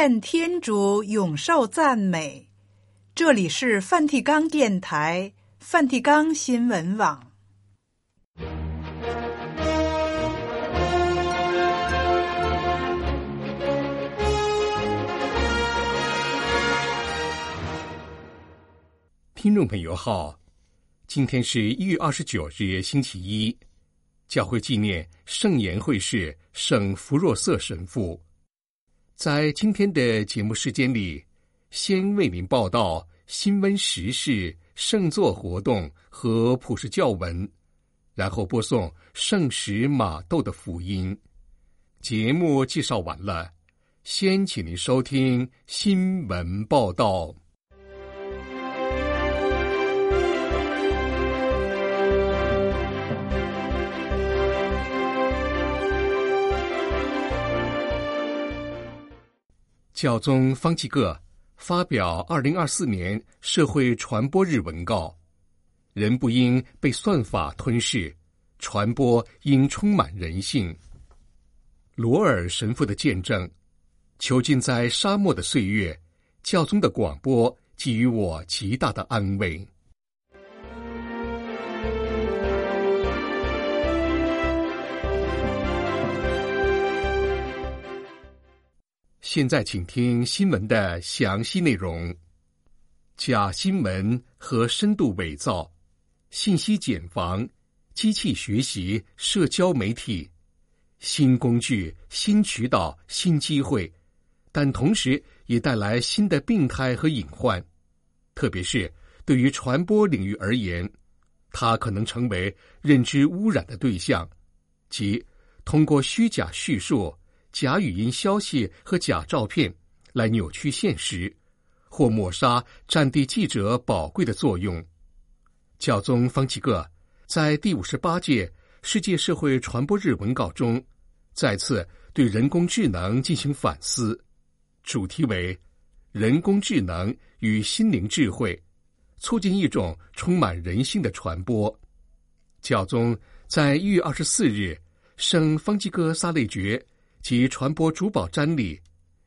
愿天主永受赞美。这里是梵蒂冈电台、梵蒂冈新闻网。听众朋友好，今天是一月二十九日，星期一，教会纪念圣颜会士圣弗若瑟神父。在今天的节目时间里，先为您报道新闻时事、圣座活动和普世教文，然后播送圣史马窦的福音。节目介绍完了，先请您收听新闻报道。教宗方济各发表二零二四年社会传播日文告：人不应被算法吞噬，传播应充满人性。罗尔神父的见证，囚禁在沙漠的岁月，教宗的广播给予我极大的安慰。现在，请听新闻的详细内容。假新闻和深度伪造、信息茧房、机器学习、社交媒体、新工具、新渠道、新机会，但同时也带来新的病态和隐患。特别是对于传播领域而言，它可能成为认知污染的对象，即通过虚假叙述。假语音消息和假照片来扭曲现实，或抹杀战地记者宝贵的作用。教宗方济各在第五十八届世界社会传播日文稿中，再次对人工智能进行反思，主题为“人工智能与心灵智慧，促进一种充满人性的传播”。教宗在一月二十四日圣方济各撒类爵。及传播主保瞻礼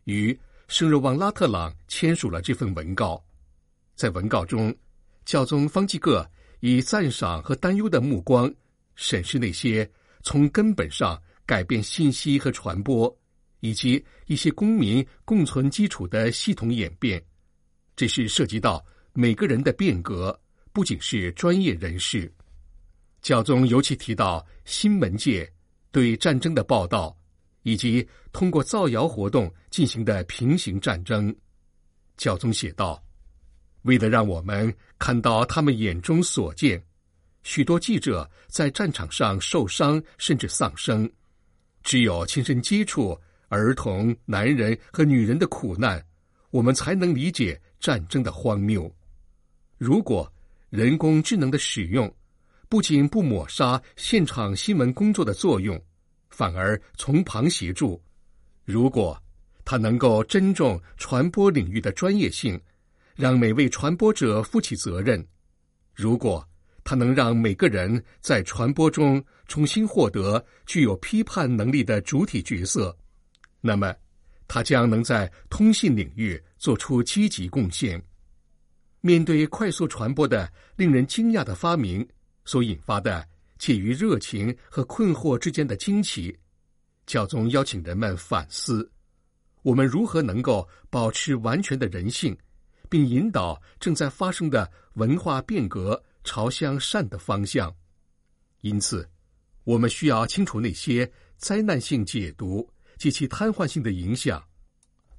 与圣若望拉特朗签署了这份文告。在文告中，教宗方济各以赞赏和担忧的目光审视那些从根本上改变信息和传播，以及一些公民共存基础的系统演变。这是涉及到每个人的变革，不仅是专业人士。教宗尤其提到新闻界对战争的报道。以及通过造谣活动进行的平行战争，教宗写道：“为了让我们看到他们眼中所见，许多记者在战场上受伤甚至丧生。只有亲身接触儿童、男人和女人的苦难，我们才能理解战争的荒谬。如果人工智能的使用不仅不抹杀现场新闻工作的作用，反而从旁协助。如果他能够珍重传播领域的专业性，让每位传播者负起责任；如果他能让每个人在传播中重新获得具有批判能力的主体角色，那么他将能在通信领域做出积极贡献。面对快速传播的令人惊讶的发明所引发的。介于热情和困惑之间的惊奇，教宗邀请人们反思：我们如何能够保持完全的人性，并引导正在发生的文化变革朝向善的方向？因此，我们需要清楚那些灾难性解读及其瘫痪性的影响。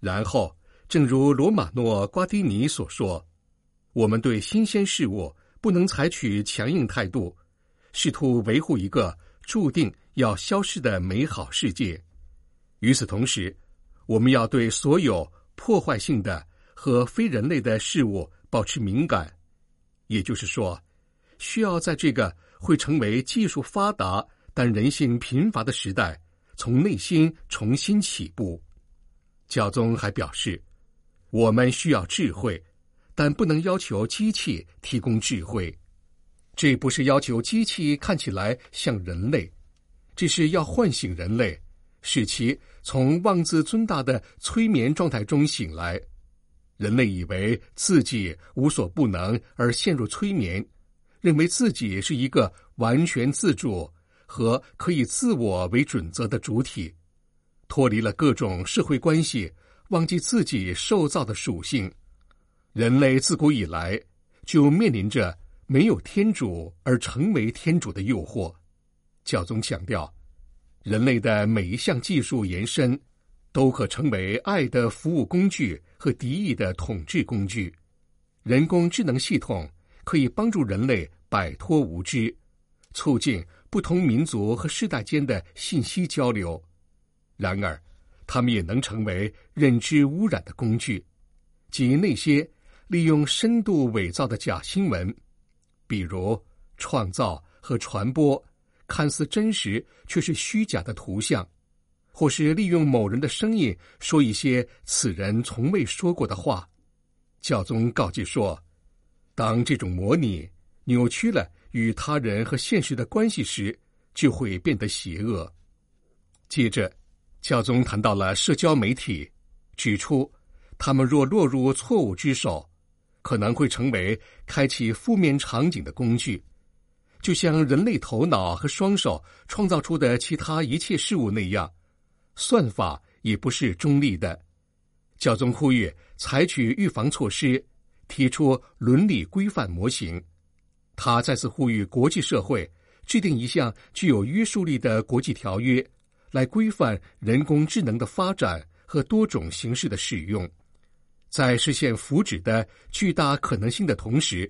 然后，正如罗马诺·瓜迪尼所说：“我们对新鲜事物不能采取强硬态度。”试图维护一个注定要消失的美好世界。与此同时，我们要对所有破坏性的和非人类的事物保持敏感。也就是说，需要在这个会成为技术发达但人性贫乏的时代，从内心重新起步。教宗还表示，我们需要智慧，但不能要求机器提供智慧。这不是要求机器看起来像人类，这是要唤醒人类，使其从妄自尊大的催眠状态中醒来。人类以为自己无所不能而陷入催眠，认为自己是一个完全自主和可以自我为准则的主体，脱离了各种社会关系，忘记自己受造的属性。人类自古以来就面临着没有天主而成为天主的诱惑。教宗强调，人类的每一项技术延伸，都可成为爱的服务工具和敌意的统治工具。人工智能系统可以帮助人类摆脱无知，促进不同民族和世代间的信息交流。然而，他们也能成为认知污染的工具，即那些利用深度伪造的假新闻，比如创造和传播看似真实却是虚假的图像。或是利用某人的声音说一些此人从未说过的话，教宗告诫说：当这种模拟扭曲了与他人和现实的关系时，就会变得邪恶。接着，教宗谈到了社交媒体，指出他们若落入错误之手，可能会成为开启负面场景的工具，就像人类头脑和双手创造出的其他一切事物那样。算法也不是中立的，教宗呼吁采取预防措施，提出伦理规范模型。他再次呼吁国际社会制定一项具有约束力的国际条约，来规范人工智能的发展和多种形式的使用，在实现福祉的巨大可能性的同时，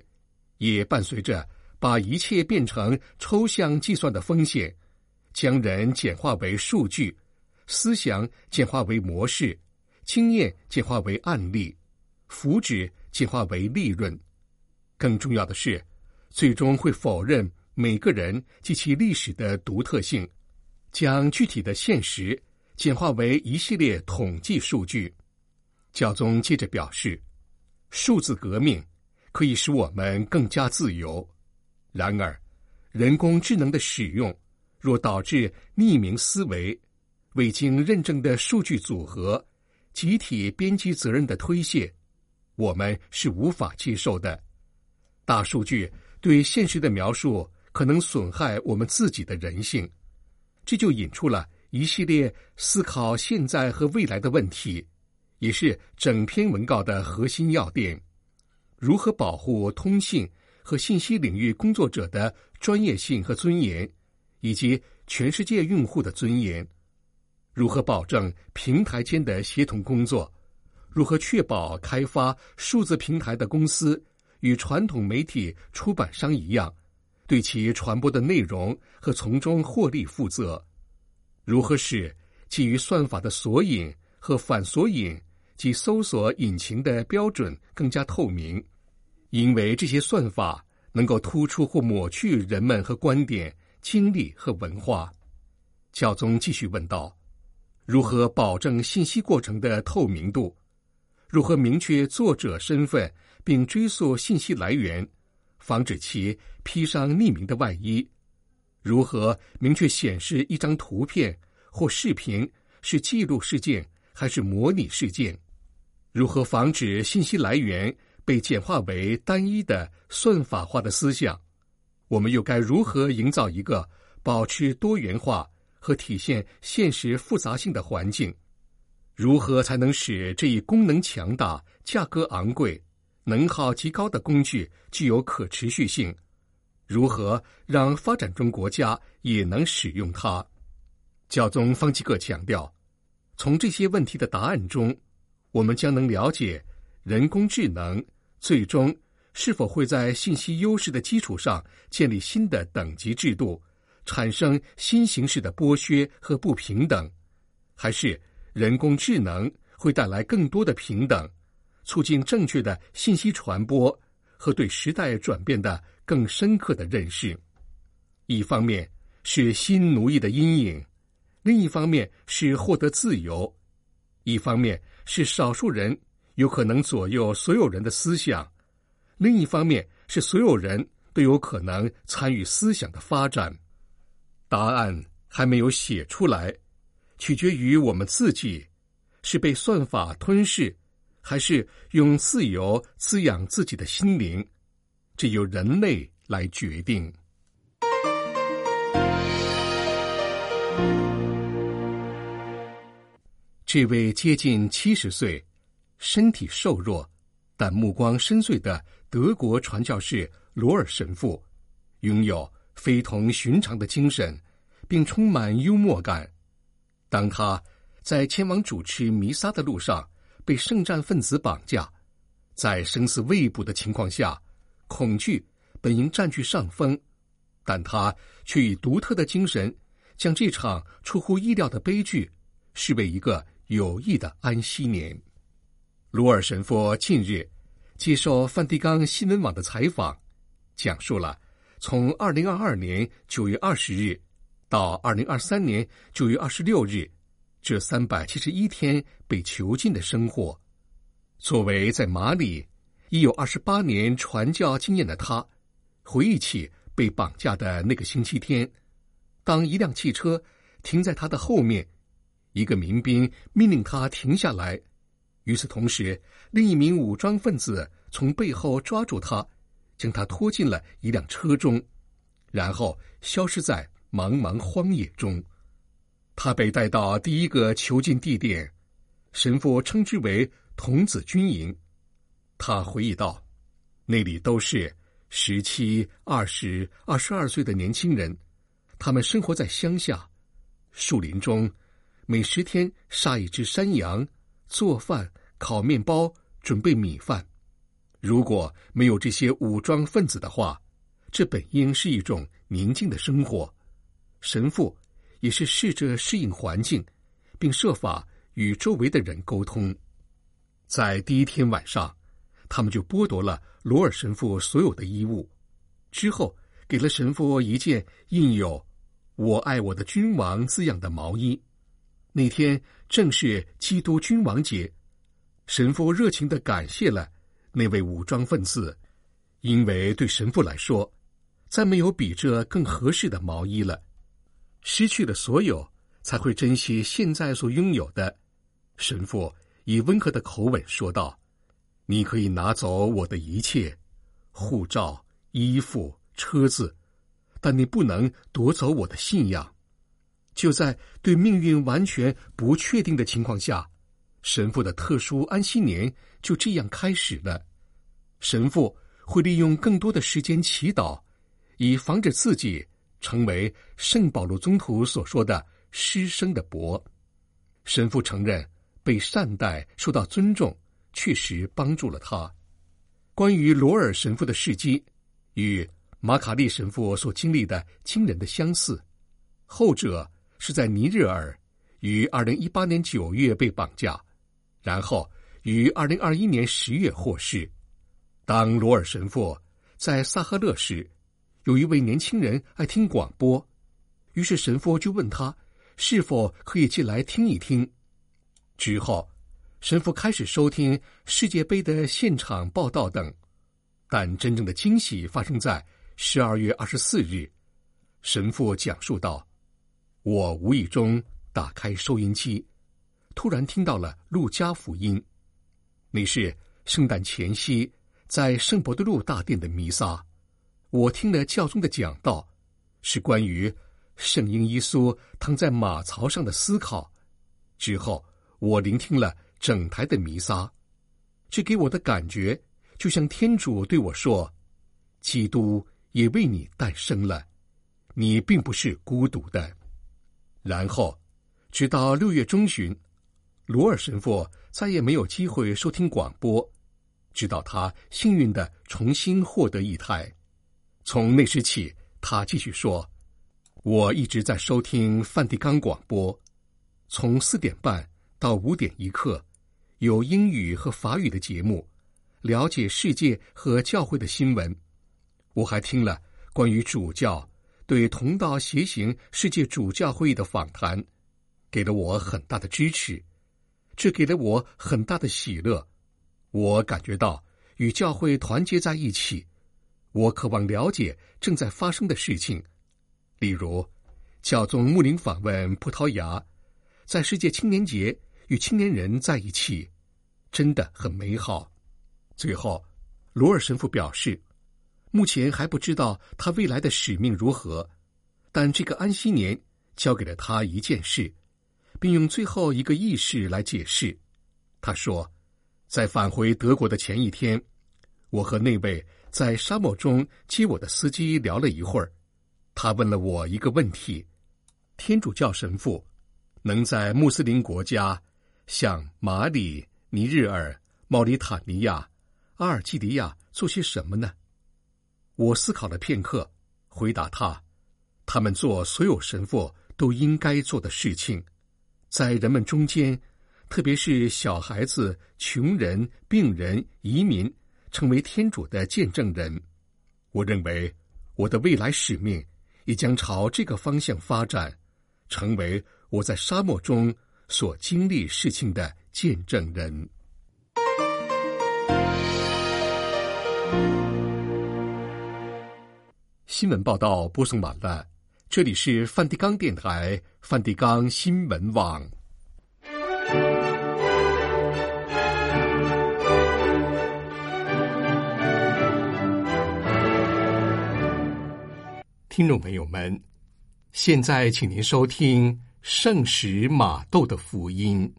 也伴随着把一切变成抽象计算的风险，将人简化为数据。思想简化为模式，经验简化为案例，福祉简化为利润。更重要的是，最终会否认每个人及其历史的独特性，将具体的现实简化为一系列统计数据。教宗接着表示，数字革命可以使我们更加自由。然而，人工智能的使用若导致匿名思维，未经认证的数据组合、集体编辑责任的推卸，我们是无法接受的。大数据对现实的描述可能损害我们自己的人性，这就引出了一系列思考现在和未来的问题，也是整篇文告的核心要点：如何保护通信和信息领域工作者的专业性和尊严，以及全世界用户的尊严。如何保证平台间的协同工作？如何确保开发数字平台的公司与传统媒体出版商一样，对其传播的内容和从中获利负责？如何使基于算法的索引和反索引及搜索引擎的标准更加透明？因为这些算法能够突出或抹去人们和观点、经历和文化。教宗继续问道。如何保证信息过程的透明度？如何明确作者身份并追溯信息来源，防止其披上匿名的外衣？如何明确显示一张图片或视频是记录事件还是模拟事件？如何防止信息来源被简化为单一的算法化的思想？我们又该如何营造一个保持多元化？和体现现实复杂性的环境，如何才能使这一功能强大、价格昂贵、能耗极高的工具具有可持续性？如何让发展中国家也能使用它？教宗方济各强调，从这些问题的答案中，我们将能了解人工智能最终是否会在信息优势的基础上建立新的等级制度。产生新形式的剥削和不平等，还是人工智能会带来更多的平等，促进正确的信息传播和对时代转变的更深刻的认识？一方面是新奴役的阴影，另一方面是获得自由；一方面是少数人有可能左右所有人的思想，另一方面是所有人都有可能参与思想的发展。答案还没有写出来，取决于我们自己，是被算法吞噬，还是用自由滋养自己的心灵，这由人类来决定。这位接近七十岁、身体瘦弱但目光深邃的德国传教士罗尔神父，拥有非同寻常的精神，并充满幽默感。当他在前往主持弥撒的路上被圣战分子绑架，在生死未卜的情况下，恐惧本应占据上风，但他却以独特的精神将这场出乎意料的悲剧视为一个。有益的安息年，鲁尔神父近日接受梵蒂冈新闻网的采访，讲述了从二零二二年九月二十日到二零二三年九月二十六日这三百七十一天被囚禁的生活。作为在马里已有二十八年传教经验的他，回忆起被绑架的那个星期天，当一辆汽车停在他的后面。一个民兵命令他停下来，与此同时，另一名武装分子从背后抓住他，将他拖进了一辆车中，然后消失在茫茫荒野中。他被带到第一个囚禁地点，神父称之为“童子军营”。他回忆道：“那里都是十七、二十、二十二岁的年轻人，他们生活在乡下，树林中。”每十天杀一只山羊，做饭、烤面包、准备米饭。如果没有这些武装分子的话，这本应是一种宁静的生活。神父也是试着适应环境，并设法与周围的人沟通。在第一天晚上，他们就剥夺了罗尔神父所有的衣物，之后给了神父一件印有“我爱我的君王”字样的毛衣。那天正是基督君王节，神父热情地感谢了那位武装分子，因为对神父来说，再没有比这更合适的毛衣了。失去了所有，才会珍惜现在所拥有的。神父以温和的口吻说道：“你可以拿走我的一切，护照、衣服、车子，但你不能夺走我的信仰。”就在对命运完全不确定的情况下，神父的特殊安息年就这样开始了。神父会利用更多的时间祈祷，以防止自己成为圣保罗宗徒所说的“失声的伯”。神父承认被善待、受到尊重，确实帮助了他。关于罗尔神父的事迹，与马卡利神父所经历的惊人的相似，后者。是在尼日尔，于二零一八年九月被绑架，然后于二零二一年十月获释。当罗尔神父在萨赫勒时，有一位年轻人爱听广播，于是神父就问他是否可以进来听一听。之后，神父开始收听世界杯的现场报道等，但真正的惊喜发生在十二月二十四日。神父讲述道。我无意中打开收音机，突然听到了路加福音。那是圣诞前夕在圣伯多禄大殿的弥撒。我听了教宗的讲道，是关于圣婴耶稣躺在马槽上的思考。之后，我聆听了整台的弥撒，这给我的感觉就像天主对我说：“基督也为你诞生了，你并不是孤独的。”然后，直到六月中旬，罗尔神父再也没有机会收听广播，直到他幸运地重新获得一台。从那时起，他继续说：“我一直在收听梵蒂冈广播，从四点半到五点一刻，有英语和法语的节目，了解世界和教会的新闻。我还听了关于主教。”对同道协行世界主教会议的访谈，给了我很大的支持，这给了我很大的喜乐。我感觉到与教会团结在一起，我渴望了解正在发生的事情。例如，教宗穆林访问葡萄牙，在世界青年节与青年人在一起，真的很美好。最后，罗尔神父表示，目前还不知道他未来的使命如何，但这个安息年交给了他一件事，并用最后一个意识来解释。他说，在返回德国的前一天，我和那位在沙漠中接我的司机聊了一会儿。他问了我一个问题：天主教神父能在穆斯林国家，像马里、尼日尔、茂里塔尼亚、阿尔及利亚做些什么呢？我思考了片刻，回答他：他们做所有神父都应该做的事情，在人们中间，特别是小孩子、穷人、病人、移民，成为天主的见证人。我认为我的未来使命。也将朝这个方向发展，成为我在沙漠中所经历事情的见证人。新闻报道播送完了，这里是梵蒂冈电台梵蒂冈新闻网。听众朋友们，现在请您收听圣史马窦的福音。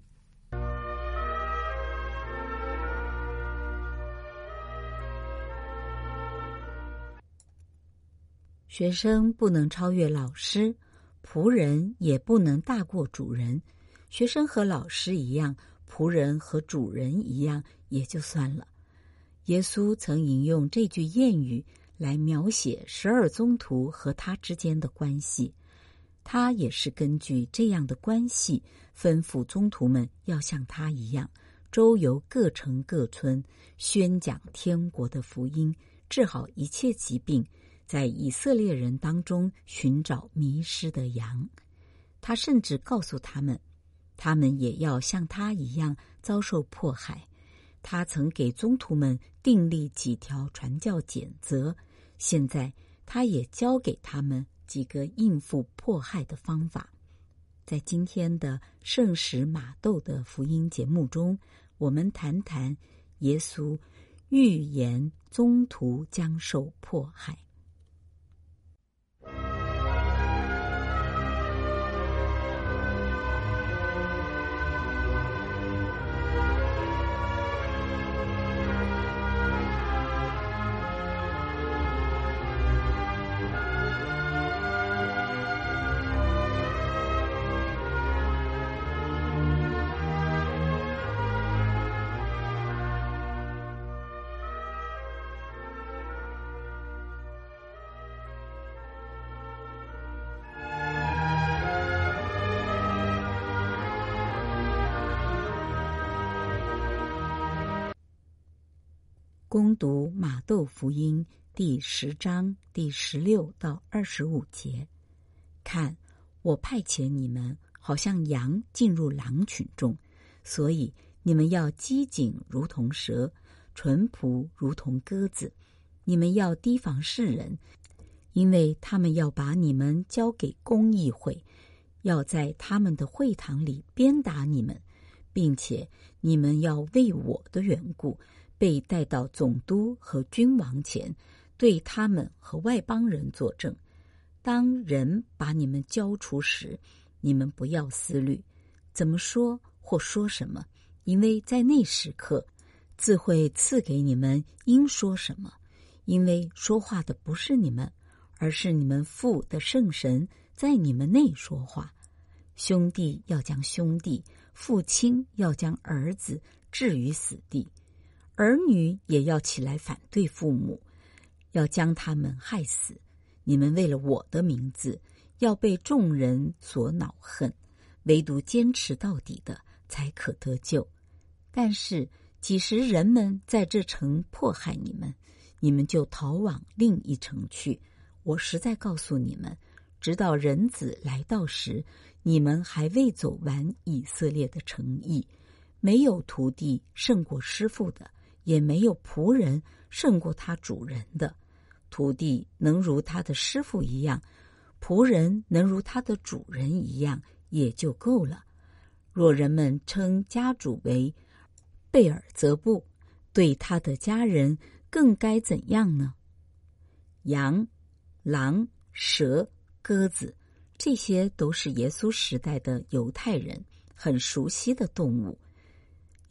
学生不能超越老师，仆人也不能大过主人。学生和老师一样，仆人和主人一样，也就算了。耶稣曾引用这句谚语。来描写十二宗徒和他之间的关系，他也是根据这样的关系，吩咐宗徒们要像他一样，周游各城各村，宣讲天国的福音，治好一切疾病，在以色列人当中寻找迷失的羊。他甚至告诉他们，他们也要像他一样遭受迫害。他曾给宗徒们订立几条传教简则，现在他也教给他们几个应付迫害的方法。在今天的圣史马窦的福音节目中，我们谈谈耶稣预言宗徒将受迫害。攻读马窦福音第十章第十六到二十五节，看，我派遣你们，好像羊进入狼群中，所以你们要机警如同蛇，淳朴如同鸽子。你们要提防世人，因为他们要把你们交给公议会，要在他们的会堂里鞭打你们，并且你们要为我的缘故。被带到总督和君王前，对他们和外邦人作证。当人把你们交出时，你们不要思虑怎么说或说什么，因为在那时刻，自会赐给你们应说什么。因为说话的不是你们，而是你们父的圣神在你们内说话。兄弟要将兄弟，父亲要将儿子置于死地。儿女也要起来反对父母，要将他们害死。你们为了我的名字，要被众人所恼恨，唯独坚持到底的才可得救。但是，几时人们在这城迫害你们，你们就逃往另一城去。我实在告诉你们，直到人子来到时，你们还未走完以色列的城邑。没有徒弟胜过师傅的。也没有仆人胜过他主人的，徒弟能如他的师傅一样，仆人能如他的主人一样，也就够了。若人们称家主为贝尔泽布，对他的家人更该怎样呢？羊、狼、蛇、鸽子，这些都是耶稣时代的犹太人很熟悉的动物。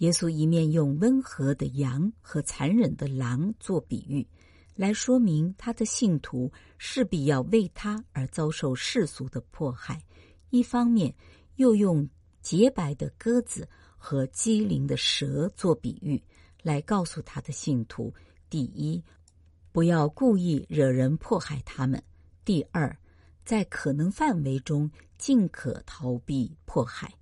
耶稣一面用温和的羊和残忍的狼做比喻，来说明他的信徒势必要为他而遭受世俗的迫害；一方面又用洁白的鸽子和机灵的蛇做比喻，来告诉他的信徒：第一，不要故意惹人迫害他们；第二，在可能范围中尽可逃避迫害。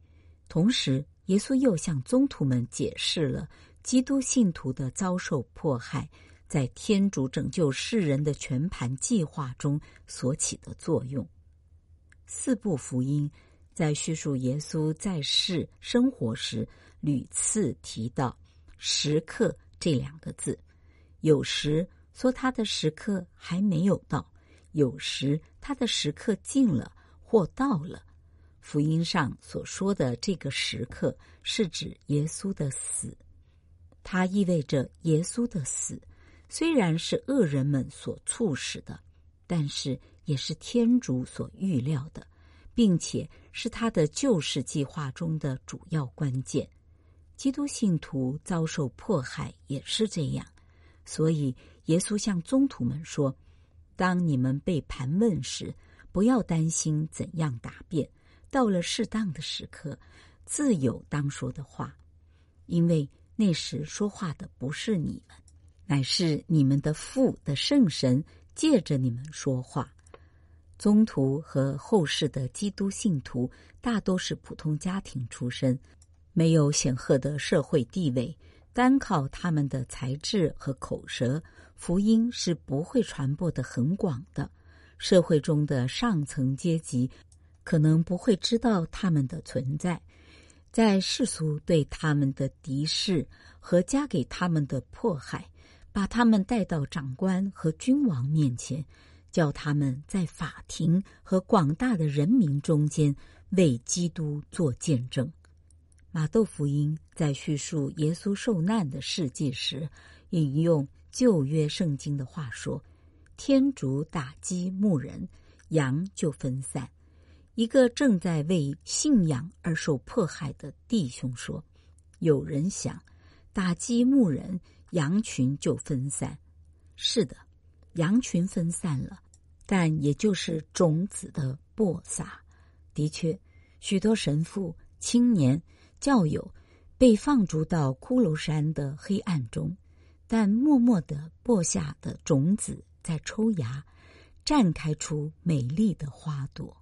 同时，耶稣又向宗徒们解释了基督信徒的遭受迫害，在天主拯救世人的全盘计划中所起的作用。四部福音在叙述耶稣在世生活时，屡次提到“时刻”这两个字，有时说他的时刻还没有到，有时他的时刻近了或到了。福音上所说的这个时刻，是指耶稣的死。它意味着耶稣的死，虽然是恶人们所促使的，但是也是天主所预料的，并且是他的救世计划中的主要关键。基督信徒遭受迫害也是这样，所以耶稣向宗徒们说：“当你们被盘问时，不要担心怎样答辩。”到了适当的时刻，自有当说的话，因为那时说话的不是你们，乃是你们的父的圣神借着你们说话。宗徒和后世的基督信徒大都是普通家庭出身，没有显赫的社会地位，单靠他们的才智和口舌，福音是不会传播得很广的。社会中的上层阶级。可能不会知道他们的存在，在世俗对他们的敌视和加给他们的迫害，把他们带到长官和君王面前，叫他们在法庭和广大的人民中间为基督做见证。马窦福音在叙述耶稣受难的事迹时，引用旧约圣经的话说：“天主打击牧人，羊就分散。”一个正在为信仰而受迫害的弟兄说：“有人想打击牧人，羊群就分散。是的，羊群分散了，但也就是种子的播撒。的确，许多神父、青年、教友被放逐到骷髅山的黑暗中，但默默的播下的种子在抽芽，绽开出美丽的花朵。”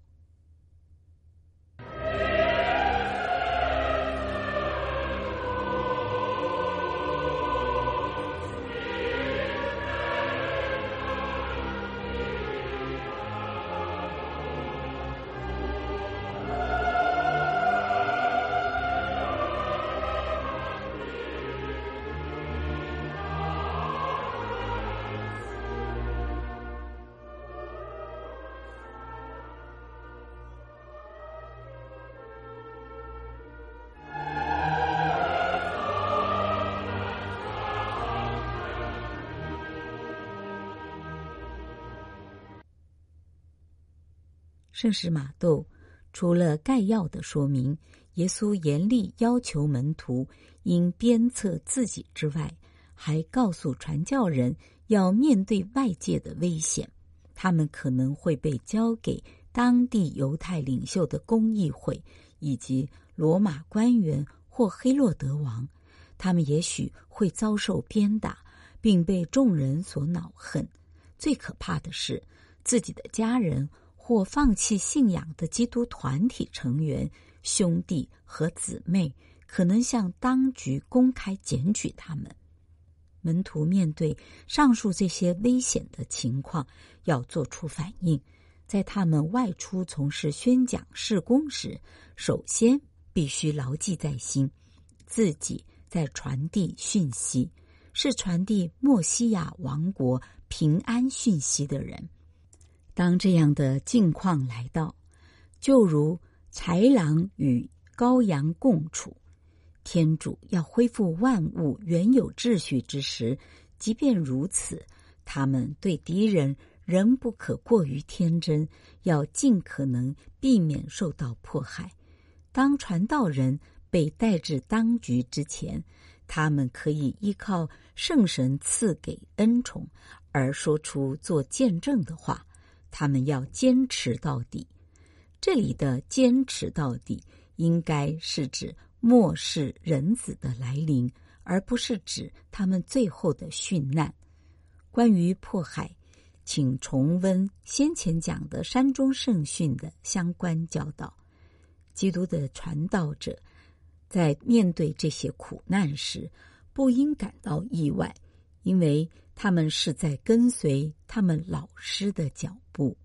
圣使马窦除了概要的说明耶稣严厉要求门徒应鞭策自己之外，还告诉传教人要面对外界的危险，他们可能会被交给当地犹太领袖的公议会以及罗马官员或黑洛德王，他们也许会遭受鞭打，并被众人所恼恨。最可怕的是自己的家人。或放弃信仰的基督团体成员、兄弟和姊妹，可能向当局公开检举他们。门徒面对上述这些危险的情况，要做出反应。在他们外出从事宣讲事工时，首先必须牢记在心，自己在传递讯息，是传递墨西亚王国平安讯息的人。当这样的境况来到，就如豺狼与羔羊共处。天主要恢复万物原有秩序之时，即便如此，他们对敌人仍不可过于天真，要尽可能避免受到迫害。当传道人被带至当局之前，他们可以依靠圣神赐给恩宠而说出做见证的话。他们要坚持到底。这里的“坚持到底”应该是指末世人子的来临，而不是指他们最后的殉难。关于迫害，请重温先前讲的山中圣训的相关教导。基督的传道者在面对这些苦难时，不应感到意外，因为他们是在跟随他们老师的脚步。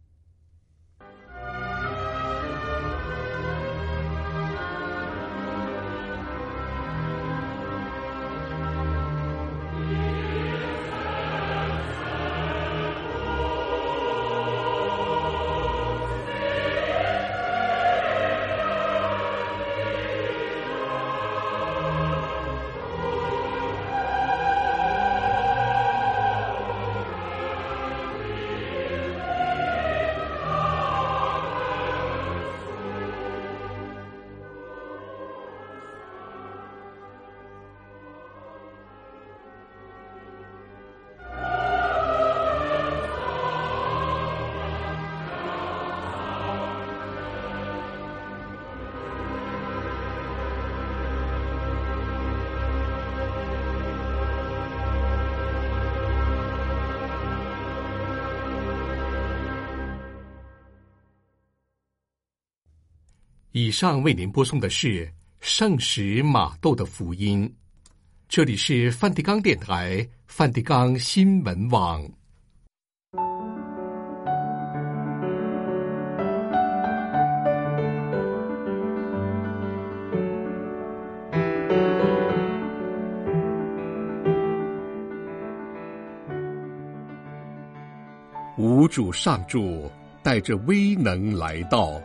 以上为您播送的是圣使马窦的福音。这里是梵蒂冈电台、梵蒂冈新闻网。吾主上主带着威能来到。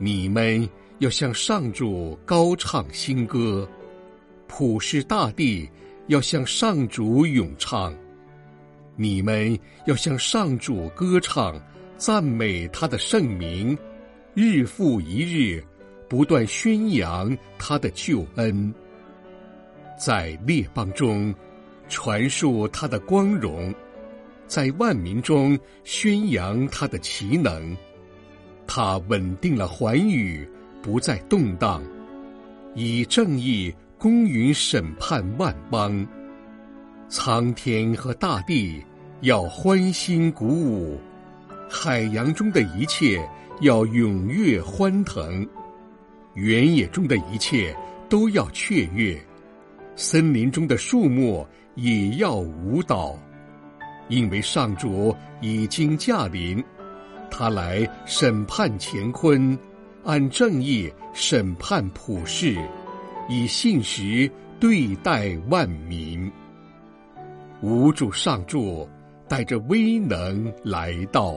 你们要向上主高唱新歌，普世大地要向上主咏唱。你们要向上主歌唱，赞美他的圣名，日复一日，不断宣扬他的救恩，在列邦中传述他的光荣，在万民中宣扬他的奇能。他稳定了寰宇，不再动荡，以正义公允审判万邦。苍天和大地要欢欣鼓舞，海洋中的一切要踊跃欢腾，原野中的一切都要雀跃，森林中的树木也要舞蹈，因为上主已经驾临。他来审判乾坤，按正义审判普世，以信实对待万民。无主上柱带着威能来到。